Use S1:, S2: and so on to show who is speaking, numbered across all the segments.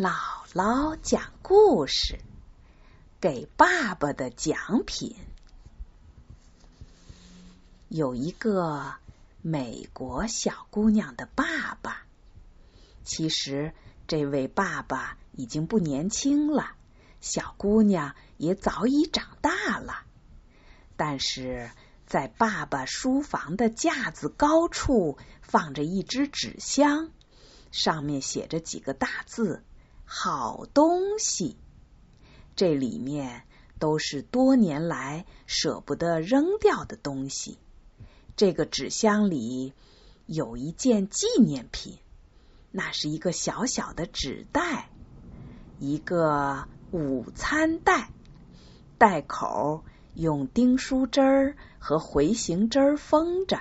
S1: 姥姥讲故事，给爸爸的奖品。有一个美国小姑娘的爸爸，其实这位爸爸已经不年轻了，小姑娘也早已长大了。但是在爸爸书房的架子高处放着一只纸箱，上面写着几个大字。好东西，这里面都是多年来舍不得扔掉的东西。这个纸箱里有一件纪念品，那是一个小小的纸袋，一个午餐袋，袋口用钉书针和回形针封着，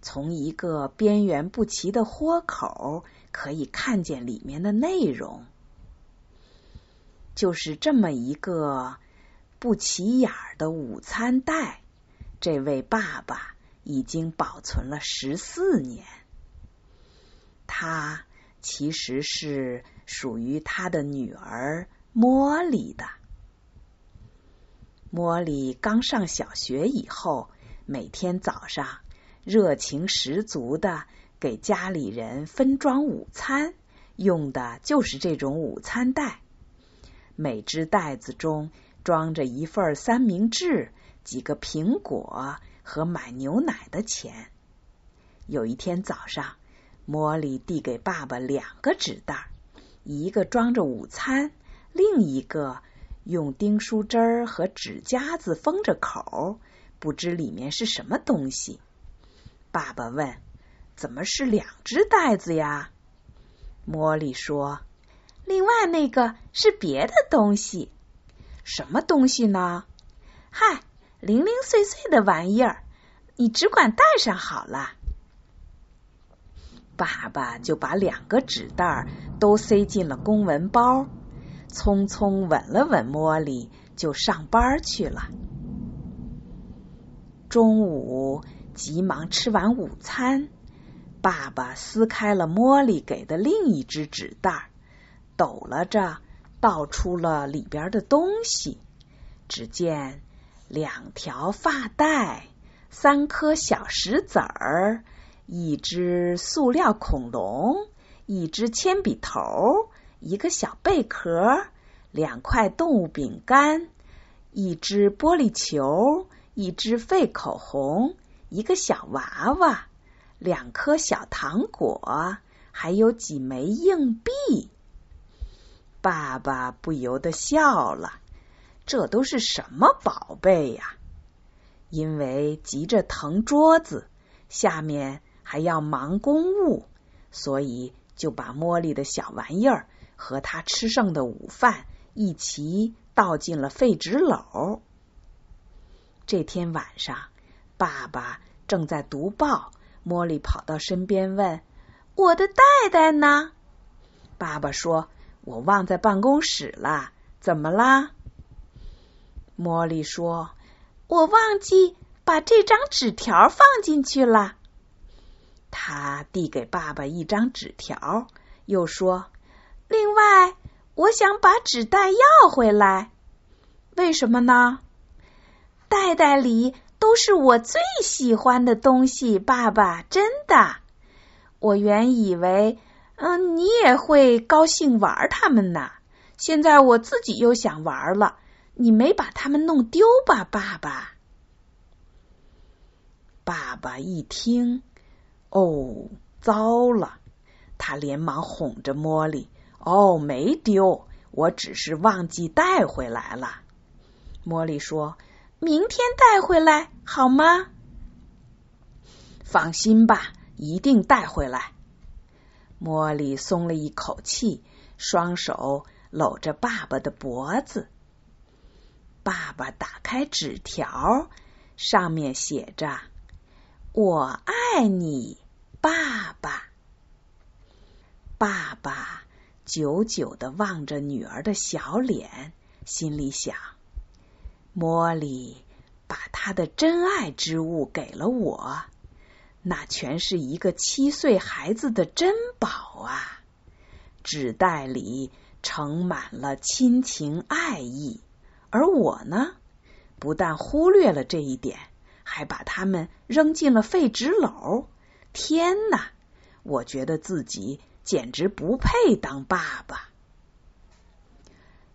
S1: 从一个边缘不齐的豁口可以看见里面的内容。就是这么一个不起眼的午餐袋，这位爸爸已经保存了十四年。它其实是属于他的女儿茉莉的。茉莉刚上小学以后，每天早上热情十足的给家里人分装午餐，用的就是这种午餐袋。每只袋子中装着一份三明治、几个苹果和买牛奶的钱。有一天早上，茉莉递给爸爸两个纸袋，一个装着午餐，另一个用钉书针和纸夹子封着口，不知里面是什么东西。爸爸问：“怎么是两只袋子呀？”茉莉说。另外那个是别的东西，什么东西呢？嗨，零零碎碎的玩意儿，你只管带上好了。爸爸就把两个纸袋都塞进了公文包，匆匆吻了吻茉莉，就上班去了。中午急忙吃完午餐，爸爸撕开了茉莉给的另一只纸袋。抖了着，倒出了里边的东西。只见两条发带，三颗小石子儿，一只塑料恐龙，一只铅笔头，一个小贝壳，两块动物饼干，一只玻璃球，一支废口红，一个小娃娃，两颗小糖果，还有几枚硬币。爸爸不由得笑了，这都是什么宝贝呀？因为急着腾桌子，下面还要忙公务，所以就把茉莉的小玩意儿和她吃剩的午饭一起倒进了废纸篓。这天晚上，爸爸正在读报，茉莉跑到身边问：“我的袋袋呢？”爸爸说。我忘在办公室了，怎么啦？茉莉说：“我忘记把这张纸条放进去了。”他递给爸爸一张纸条，又说：“另外，我想把纸袋要回来。为什么呢？袋袋里都是我最喜欢的东西，爸爸，真的。我原以为……”嗯，你也会高兴玩他们呢。现在我自己又想玩了，你没把他们弄丢吧，爸爸？爸爸一听，哦，糟了！他连忙哄着茉莉：“哦，没丢，我只是忘记带回来了。”茉莉说：“明天带回来好吗？”放心吧，一定带回来。茉莉松了一口气，双手搂着爸爸的脖子。爸爸打开纸条，上面写着：“我爱你，爸爸。”爸爸久久的望着女儿的小脸，心里想：“茉莉把她的真爱之物给了我。”那全是一个七岁孩子的珍宝啊！纸袋里盛满了亲情爱意，而我呢，不但忽略了这一点，还把它们扔进了废纸篓。天哪！我觉得自己简直不配当爸爸。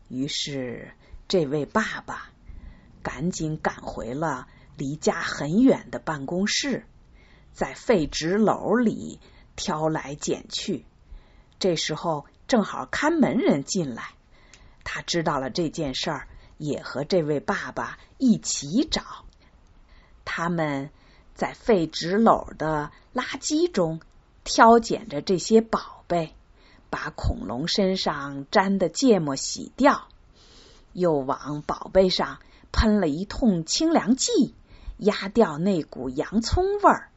S1: 于是，这位爸爸赶紧赶回了离家很远的办公室，在废纸篓里挑来拣去。这时候，正好看门人进来，他知道了这件事儿，也和这位爸爸一起找。他们在废纸篓的垃圾中挑拣着这些宝贝，把恐龙身上沾的芥末洗掉。又往宝贝上喷了一通清凉剂，压掉那股洋葱味儿。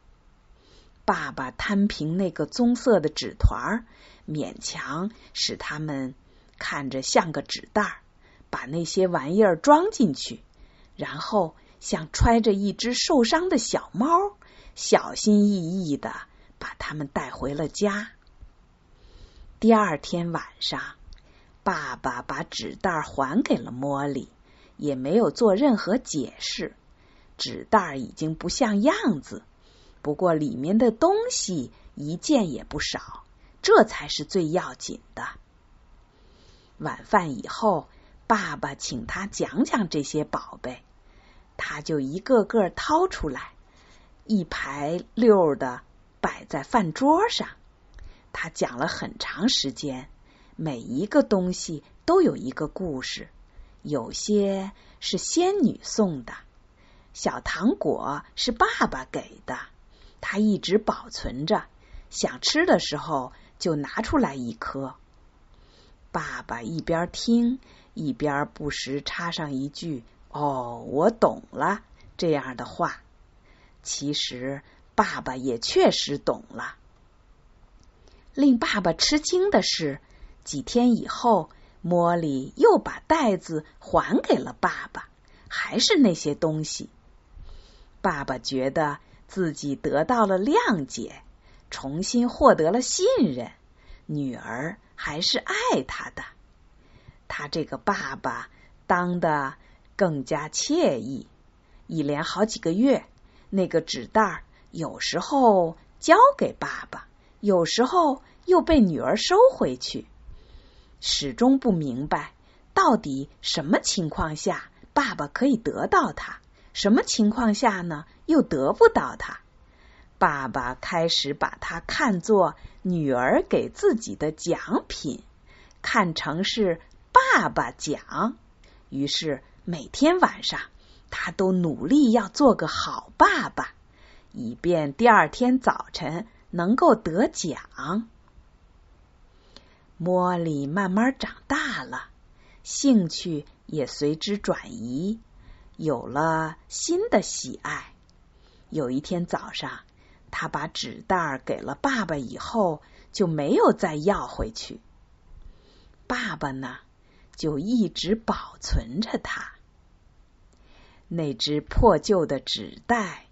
S1: 爸爸摊平那个棕色的纸团儿，勉强使它们看着像个纸袋儿，把那些玩意儿装进去，然后像揣着一只受伤的小猫，小心翼翼的把它们带回了家。第二天晚上。爸爸把纸袋还给了茉莉，也没有做任何解释。纸袋已经不像样子，不过里面的东西一件也不少，这才是最要紧的。晚饭以后，爸爸请他讲讲这些宝贝，他就一个个掏出来，一排溜的摆在饭桌上。他讲了很长时间。每一个东西都有一个故事，有些是仙女送的，小糖果是爸爸给的，他一直保存着，想吃的时候就拿出来一颗。爸爸一边听，一边不时插上一句“哦，我懂了”这样的话。其实爸爸也确实懂了。令爸爸吃惊的是。几天以后，茉莉又把袋子还给了爸爸，还是那些东西。爸爸觉得自己得到了谅解，重新获得了信任，女儿还是爱他的。他这个爸爸当的更加惬意。一连好几个月，那个纸袋有时候交给爸爸，有时候又被女儿收回去。始终不明白，到底什么情况下爸爸可以得到它，什么情况下呢又得不到它？爸爸开始把它看作女儿给自己的奖品，看成是爸爸奖。于是每天晚上，他都努力要做个好爸爸，以便第二天早晨能够得奖。茉莉慢慢长大了，兴趣也随之转移，有了新的喜爱。有一天早上，他把纸袋给了爸爸以后，就没有再要回去。爸爸呢，就一直保存着它。那只破旧的纸袋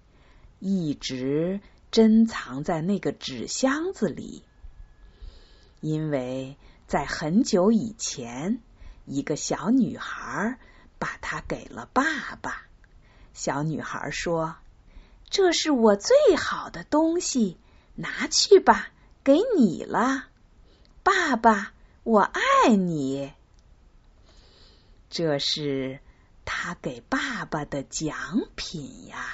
S1: 一直珍藏在那个纸箱子里。因为在很久以前，一个小女孩把它给了爸爸。小女孩说：“这是我最好的东西，拿去吧，给你了，爸爸，我爱你。”这是他给爸爸的奖品呀。